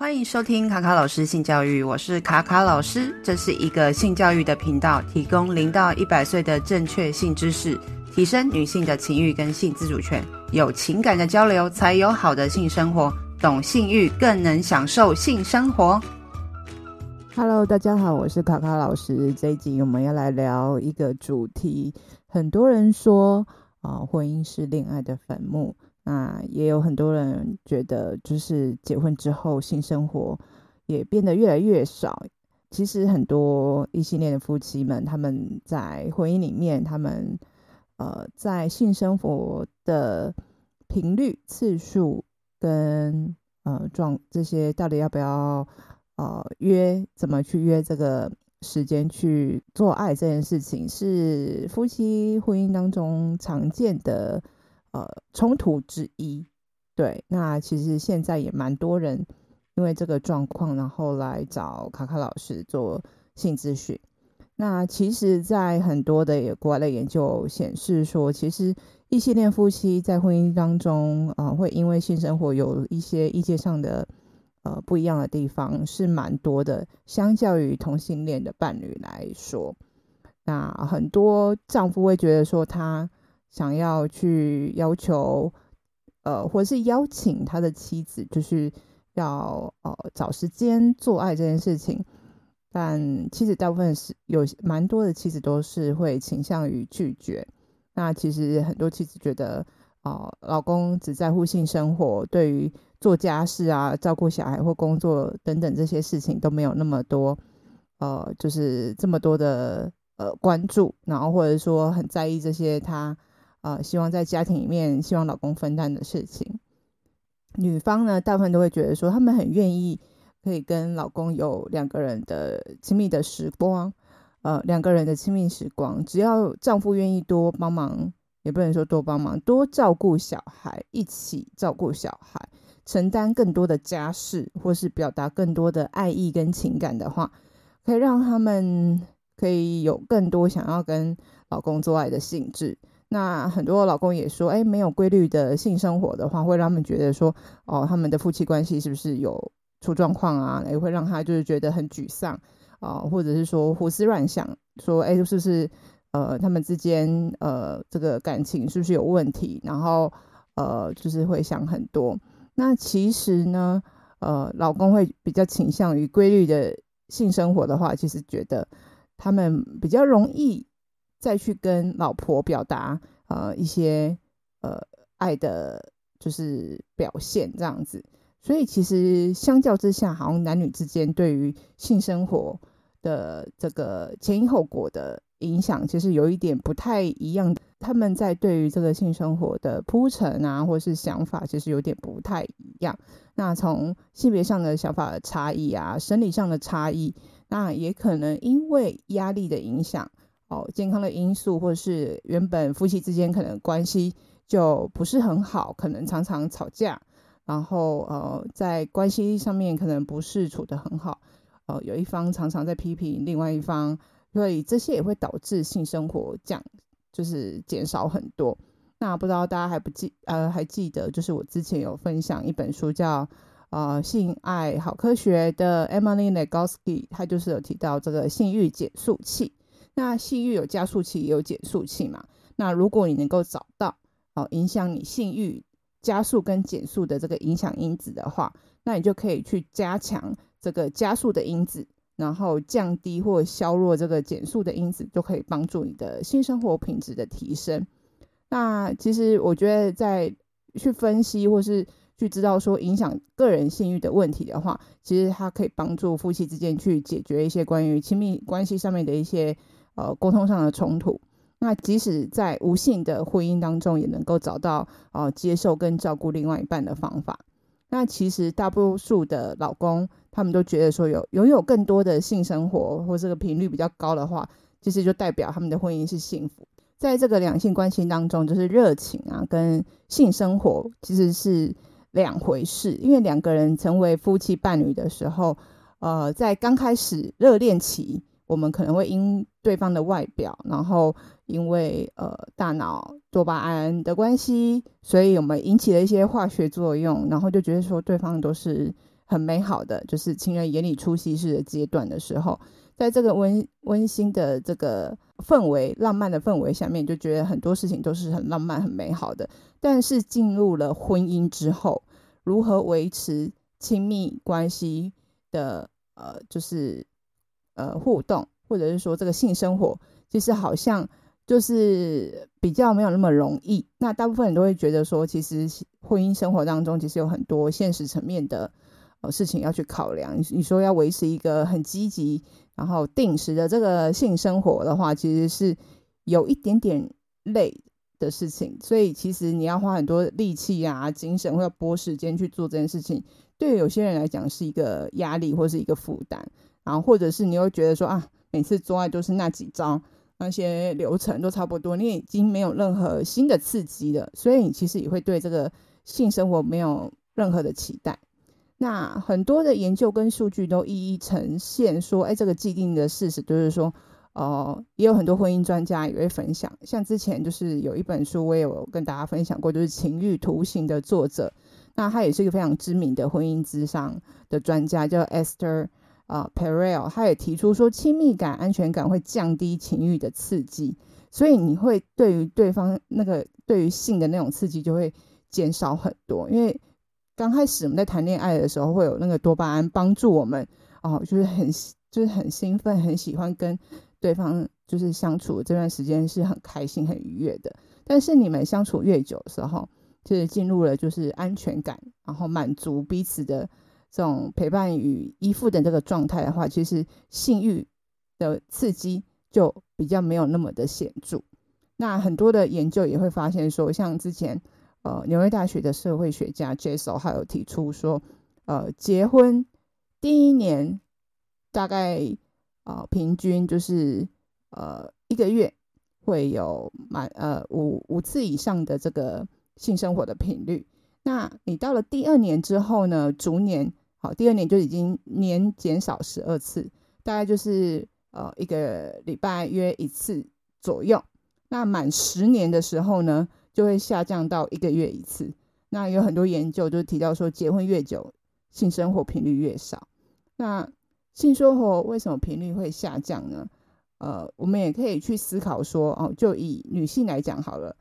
欢迎收听卡卡老师性教育，我是卡卡老师，这是一个性教育的频道，提供零到一百岁的正确性知识，提升女性的情欲跟性自主权，有情感的交流才有好的性生活，懂性欲更能享受性生活。Hello，大家好，我是卡卡老师，这一集我们要来聊一个主题，很多人说啊、婚姻是恋爱的坟墓。那也有很多人觉得，就是结婚之后性生活也变得越来越少。其实很多异性恋的夫妻们，他们在婚姻里面，他们呃在性生活的频率、次数跟呃状这些，到底要不要呃约，怎么去约这个时间去做爱这件事情，是夫妻婚姻当中常见的。呃，冲突之一，对，那其实现在也蛮多人因为这个状况，然后来找卡卡老师做性咨询。那其实，在很多的也国外的研究显示说，其实异性恋夫妻在婚姻当中，呃，会因为性生活有一些意见上的呃不一样的地方，是蛮多的。相较于同性恋的伴侣来说，那很多丈夫会觉得说他。想要去要求，呃，或者是邀请他的妻子，就是要呃找时间做爱这件事情，但妻子大部分是有蛮多的妻子都是会倾向于拒绝。那其实很多妻子觉得，哦、老公只在乎性生活，对于做家事啊、照顾小孩或工作等等这些事情都没有那么多，呃，就是这么多的呃关注，然后或者说很在意这些他。呃，希望在家庭里面，希望老公分担的事情。女方呢，大部分都会觉得说，他们很愿意可以跟老公有两个人的亲密的时光，呃，两个人的亲密时光，只要丈夫愿意多帮忙，也不能说多帮忙，多照顾小孩，一起照顾小孩，承担更多的家事，或是表达更多的爱意跟情感的话，可以让他们可以有更多想要跟老公做爱的兴致。那很多老公也说，哎，没有规律的性生活的话，会让他们觉得说，哦，他们的夫妻关系是不是有出状况啊？也会让他就是觉得很沮丧啊，或者是说胡思乱想，说，哎，是不是呃，他们之间呃这个感情是不是有问题？然后呃，就是会想很多。那其实呢，呃，老公会比较倾向于规律的性生活的话，其实觉得他们比较容易。再去跟老婆表达呃一些呃爱的，就是表现这样子，所以其实相较之下，好像男女之间对于性生活的这个前因后果的影响，其实有一点不太一样。他们在对于这个性生活的铺陈啊，或是想法，其实有点不太一样。那从性别上的想法的差异啊，生理上的差异，那也可能因为压力的影响。哦，健康的因素，或是原本夫妻之间可能关系就不是很好，可能常常吵架，然后呃，在关系上面可能不是处得很好，呃，有一方常常在批评另外一方，所以这些也会导致性生活降，就是减少很多。那不知道大家还不记呃还记得，就是我之前有分享一本书叫呃性爱好科学的 Emily Nagoski，她就是有提到这个性欲减速器。那性欲有加速器，也有减速器嘛？那如果你能够找到哦，影响你性欲加速跟减速的这个影响因子的话，那你就可以去加强这个加速的因子，然后降低或削弱这个减速的因子，就可以帮助你的性生活品质的提升。那其实我觉得，在去分析或是去知道说影响个人性欲的问题的话，其实它可以帮助夫妻之间去解决一些关于亲密关系上面的一些。呃，沟通上的冲突，那即使在无性的婚姻当中，也能够找到呃接受跟照顾另外一半的方法。那其实大多数的老公，他们都觉得说有拥有更多的性生活或这个频率比较高的话，其实就代表他们的婚姻是幸福。在这个两性关系当中，就是热情啊跟性生活其实是两回事，因为两个人成为夫妻伴侣的时候，呃，在刚开始热恋期。我们可能会因对方的外表，然后因为呃大脑多巴胺的关系，所以我们引起了一些化学作用，然后就觉得说对方都是很美好的，就是情人眼里出西施的阶段的时候，在这个温温馨的这个氛围、浪漫的氛围下面，就觉得很多事情都是很浪漫、很美好的。但是进入了婚姻之后，如何维持亲密关系的呃，就是呃互动，或者是说这个性生活，其实好像就是比较没有那么容易。那大部分人都会觉得说，其实婚姻生活当中其实有很多现实层面的呃事情要去考量。你说要维持一个很积极，然后定时的这个性生活的话，其实是有一点点累的事情。所以其实你要花很多力气啊、精神，或者拨时间去做这件事情。对有些人来讲是一个压力或是一个负担，然后或者是你会觉得说啊，每次做爱都是那几招，那些流程都差不多，你已经没有任何新的刺激了，所以你其实也会对这个性生活没有任何的期待。那很多的研究跟数据都一一呈现说，哎，这个既定的事实就是说，哦、也有很多婚姻专家也会分享，像之前就是有一本书我也有跟大家分享过，就是《情欲图形》的作者。那他也是一个非常知名的婚姻之商的专家，叫 Esther 啊、Perel，他也提出说，亲密感、安全感会降低情欲的刺激，所以你会对于对方那个对于性的那种刺激就会减少很多。因为刚开始我们在谈恋爱的时候，会有那个多巴胺帮助我们哦，就是很就是很兴奋，很喜欢跟对方就是相处这段时间是很开心、很愉悦的。但是你们相处越久的时候，就是进入了就是安全感，然后满足彼此的这种陪伴与依附的这个状态的话，其实性欲的刺激就比较没有那么的显著。那很多的研究也会发现说，像之前呃纽约大学的社会学家 Jessel 还有提出说，呃结婚第一年大概呃平均就是呃一个月会有满呃五五次以上的这个。性生活的频率，那你到了第二年之后呢？逐年好，第二年就已经年减少十二次，大概就是呃一个礼拜约一次左右。那满十年的时候呢，就会下降到一个月一次。那有很多研究就提到说，结婚越久，性生活频率越少。那性生活为什么频率会下降呢？呃，我们也可以去思考说，哦，就以女性来讲好了，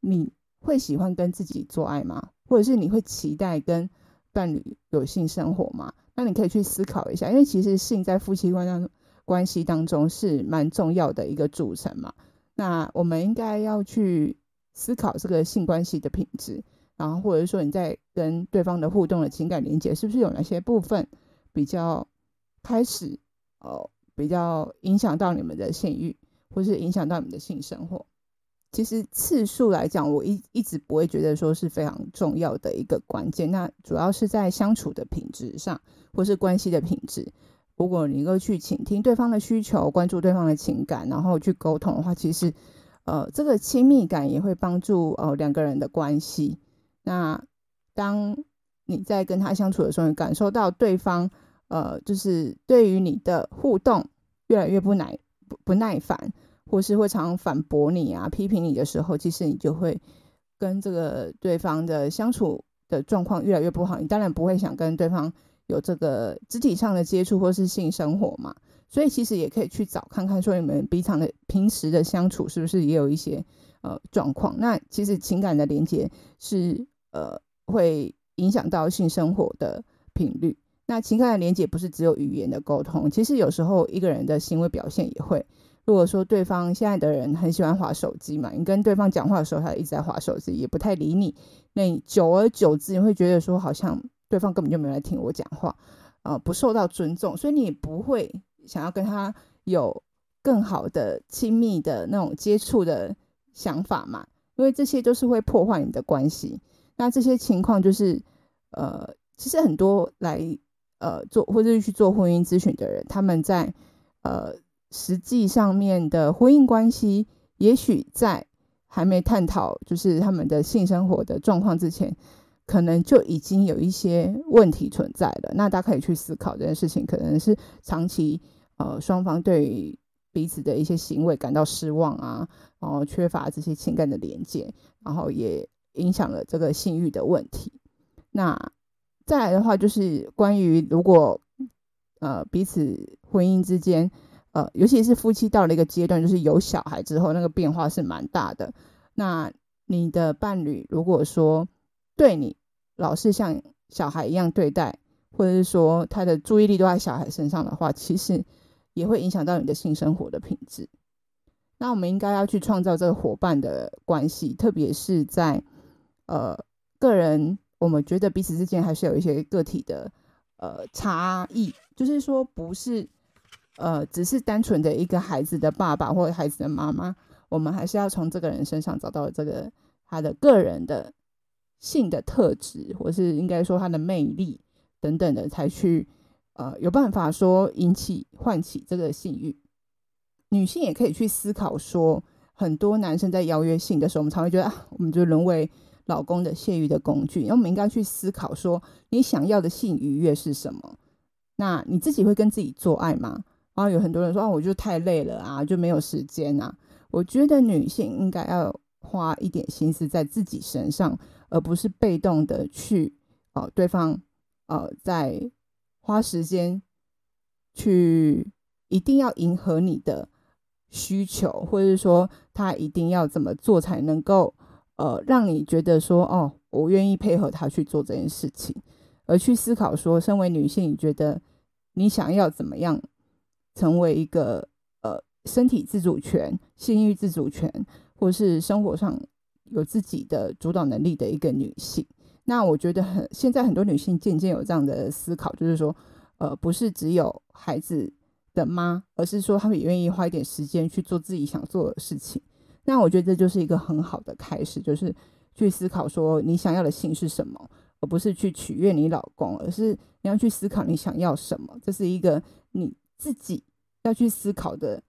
你。会喜欢跟自己做爱吗？或者是你会期待跟伴侣有性生活吗？那你可以去思考一下，因为其实性在夫妻关当关系当中是蛮重要的一个组成嘛。那我们应该要去思考这个性关系的品质，然后或者说你在跟对方的互动的情感连接，是不是有哪些部分比较开始哦，比较影响到你们的性欲，或是影响到你们的性生活？其实次数来讲，我一一直不会觉得说是非常重要的一个关键。那主要是在相处的品质上，或是关系的品质。如果你能够去倾听对方的需求，关注对方的情感，然后去沟通的话，其实呃，这个亲密感也会帮助呃两个人的关系。那当你在跟他相处的时候，你感受到对方呃，就是对于你的互动越来越不耐不不耐烦。或是会常反驳你啊、批评你的时候，其实你就会跟这个对方的相处的状况越来越不好。你当然不会想跟对方有这个肢体上的接触或是性生活嘛。所以其实也可以去找看看，说你们平常的平时的相处是不是也有一些呃状况。那其实情感的连接是呃会影响到性生活的频率。那情感的连接不是只有语言的沟通，其实有时候一个人的行为表现也会。如果说对方现在的人很喜欢滑手机嘛，你跟对方讲话的时候，他一直在滑手机，也不太理你。那你久而久之，你会觉得说，好像对方根本就没有来听我讲话，呃，不受到尊重，所以你也不会想要跟他有更好的亲密的那种接触的想法嘛，因为这些都是会破坏你的关系。那这些情况就是，呃，其实很多来呃做或者是去做婚姻咨询的人，他们在呃。实际上面的婚姻关系，也许在还没探讨就是他们的性生活的状况之前，可能就已经有一些问题存在了。那大家可以去思考这件事情，可能是长期呃双方对彼此的一些行为感到失望啊，然后缺乏这些情感的连接，然后也影响了这个性欲的问题。那再来的话，就是关于如果呃彼此婚姻之间，呃，尤其是夫妻到了一个阶段，就是有小孩之后，那个变化是蛮大的。那你的伴侣如果说对你老是像小孩一样对待，或者是说他的注意力都在小孩身上的话，其实也会影响到你的性生活的品质。那我们应该要去创造这个伙伴的关系，特别是在呃个人，我们觉得彼此之间还是有一些个体的呃差异，就是说不是呃只是单纯的一个孩子的爸爸或者孩子的妈妈，我们还是要从这个人身上找到这个他的个人的性的特质，或是应该说他的魅力等等的，才去呃有办法说引起唤起这个性欲。女性也可以去思考说，很多男生在邀约性的时候，我们常会觉得啊，我们就沦为老公的泄欲的工具。那我们应该去思考说，你想要的性愉悦是什么？那你自己会跟自己做爱吗？然后有很多人说啊，我就太累了啊，就没有时间啊。我觉得女性应该要花一点心思在自己身上，而不是被动的去哦、对方呃在花时间去一定要迎合你的。需求，或者是说他一定要怎么做才能够，呃，让你觉得说，哦，我愿意配合他去做这件事情，而去思考说，身为女性，你觉得你想要怎么样成为一个呃身体自主权、性欲自主权，或是生活上有自己的主导能力的一个女性？那我觉得很，现在很多女性渐渐有这样的思考，就是说，呃，不是只有孩子。的妈？而是说他们也愿意花一点时间去做自己想做的事情。那我觉得这就是一个很好的开始，就是去思考说你想要的性是什么，而不是去取悦你老公，而是你要去思考你想要什么。这是一个你自己要去思考的，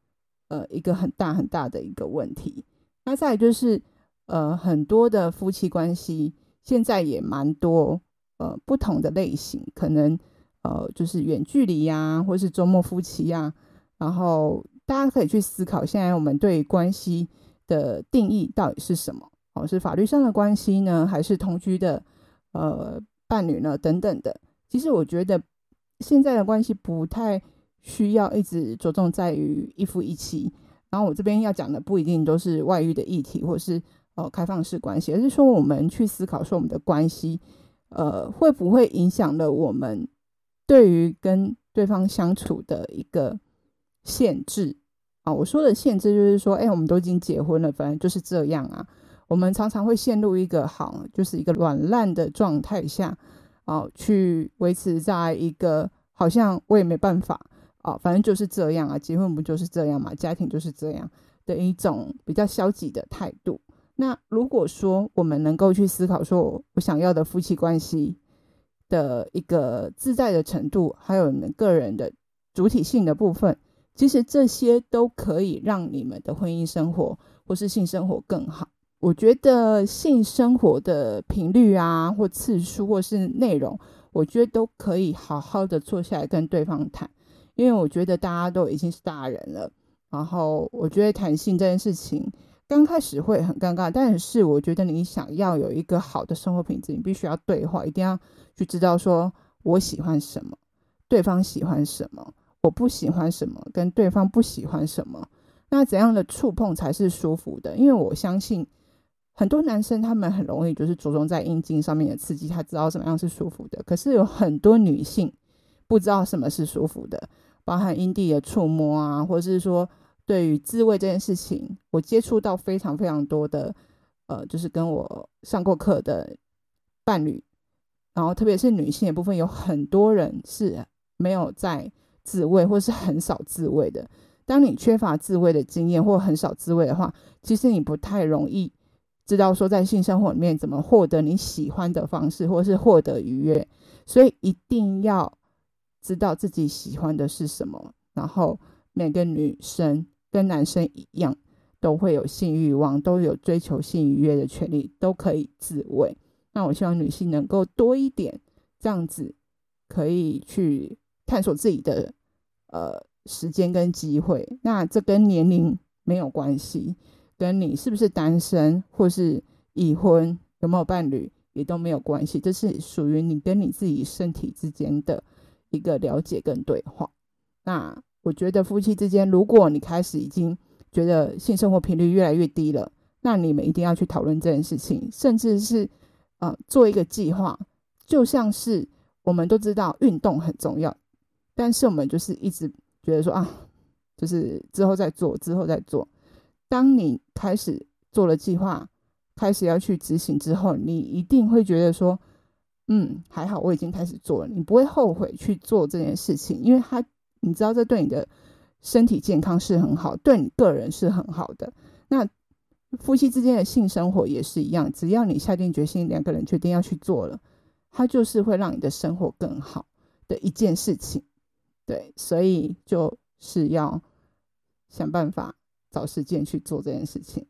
呃，一个很大很大的一个问题。那再就是，呃，很多的夫妻关系现在也蛮多，呃，不同的类型，可能。呃，就是远距离呀、啊，或是周末夫妻呀、然后大家可以去思考，现在我们对关系的定义到底是什么？哦，是法律上的关系呢，还是同居的呃伴侣呢？等等的。其实我觉得现在的关系不太需要一直着重在于一夫一妻。然后我这边要讲的不一定都是外遇的议题，或是呃开放式关系，而是说我们去思考说我们的关系呃会不会影响了我们。对于跟对方相处的一个限制啊，我说的限制就是说，哎，我们都已经结婚了，反正就是这样啊。我们常常会陷入一个好，就是一个软烂的状态下，啊，去维持在一个好像我也没办法哦，反正就是这样啊，结婚不就是这样嘛，家庭就是这样的一种比较消极的态度。那如果说我们能够去思考，说我想要的夫妻关系。的一个自在的程度，还有你们个人的主体性的部分，其实这些都可以让你们的婚姻生活或是性生活更好。我觉得性生活的频率啊，或次数，或是内容，我觉得都可以好好的坐下来跟对方谈，因为我觉得大家都已经是大人了，然后我觉得谈性这件事情。刚开始会很尴尬，但是我觉得你想要有一个好的生活品质，你必须要对话，一定要去知道说我喜欢什么，对方喜欢什么，我不喜欢什么，跟对方不喜欢什么，那怎样的触碰才是舒服的？因为我相信很多男生他们很容易就是着重在阴茎上面的刺激，他知道怎么样是舒服的，可是有很多女性不知道什么是舒服的，包含阴蒂的触摸啊，或者是说。对于自慰这件事情，我接触到非常非常多的，呃，就是跟我上过课的伴侣，然后特别是女性的部分，有很多人是没有在自慰，或是很少自慰的。当你缺乏自慰的经验，或很少自慰的话，其实你不太容易知道说在性生活里面怎么获得你喜欢的方式，或是获得愉悦。所以一定要知道自己喜欢的是什么，然后每个女生。跟男生一样，都会有性欲望，都有追求性愉悦的权利，都可以自慰。那我希望女性能够多一点这样子，可以去探索自己的呃时间跟机会。那这跟年龄没有关系，跟你是不是单身或是已婚，有没有伴侣也都没有关系，这是属于你跟你自己身体之间的一个了解跟对话。那我觉得夫妻之间，如果你开始已经觉得性生活频率越来越低了，那你们一定要去讨论这件事情，甚至是呃做一个计划。就像是我们都知道运动很重要，但是我们就是一直觉得说啊，就是之后再做，之后再做。当你开始做了计划，开始要去执行之后，你一定会觉得说，嗯，还好我已经开始做了，你不会后悔去做这件事情，因为他你知道这对你的身体健康是很好，对你个人是很好的。那夫妻之间的性生活也是一样，只要你下定决心，两个人决定要去做了。它就是会让你的生活更好的一件事情，对，所以就是要想办法找时间去做这件事情。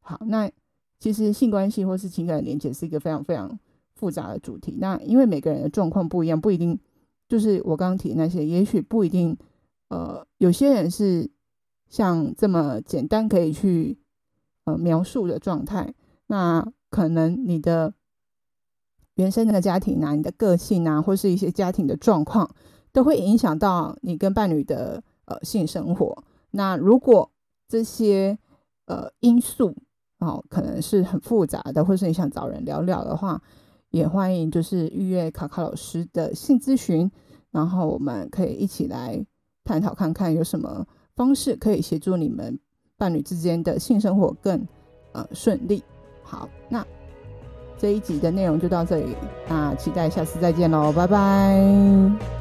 好，那其实性关系或是情感的连接是一个非常非常复杂的主题。那因为每个人的状况不一样，不一定就是我刚刚提那些，也许不一定。呃，有些人是像这么简单可以去呃描述的状态，那可能你的。原生的家庭啊，你的个性啊，或是一些家庭的状况，都会影响到你跟伴侣的呃性生活。那如果这些呃因素哦，可能是很复杂的，或是你想找人聊聊的话，也欢迎就是预约卡卡老师的性咨询，然后我们可以一起来探讨看看有什么方式可以协助你们伴侣之间的性生活更呃顺利。好，那。这一集的内容就到这里，那期待下次再见喽，拜拜。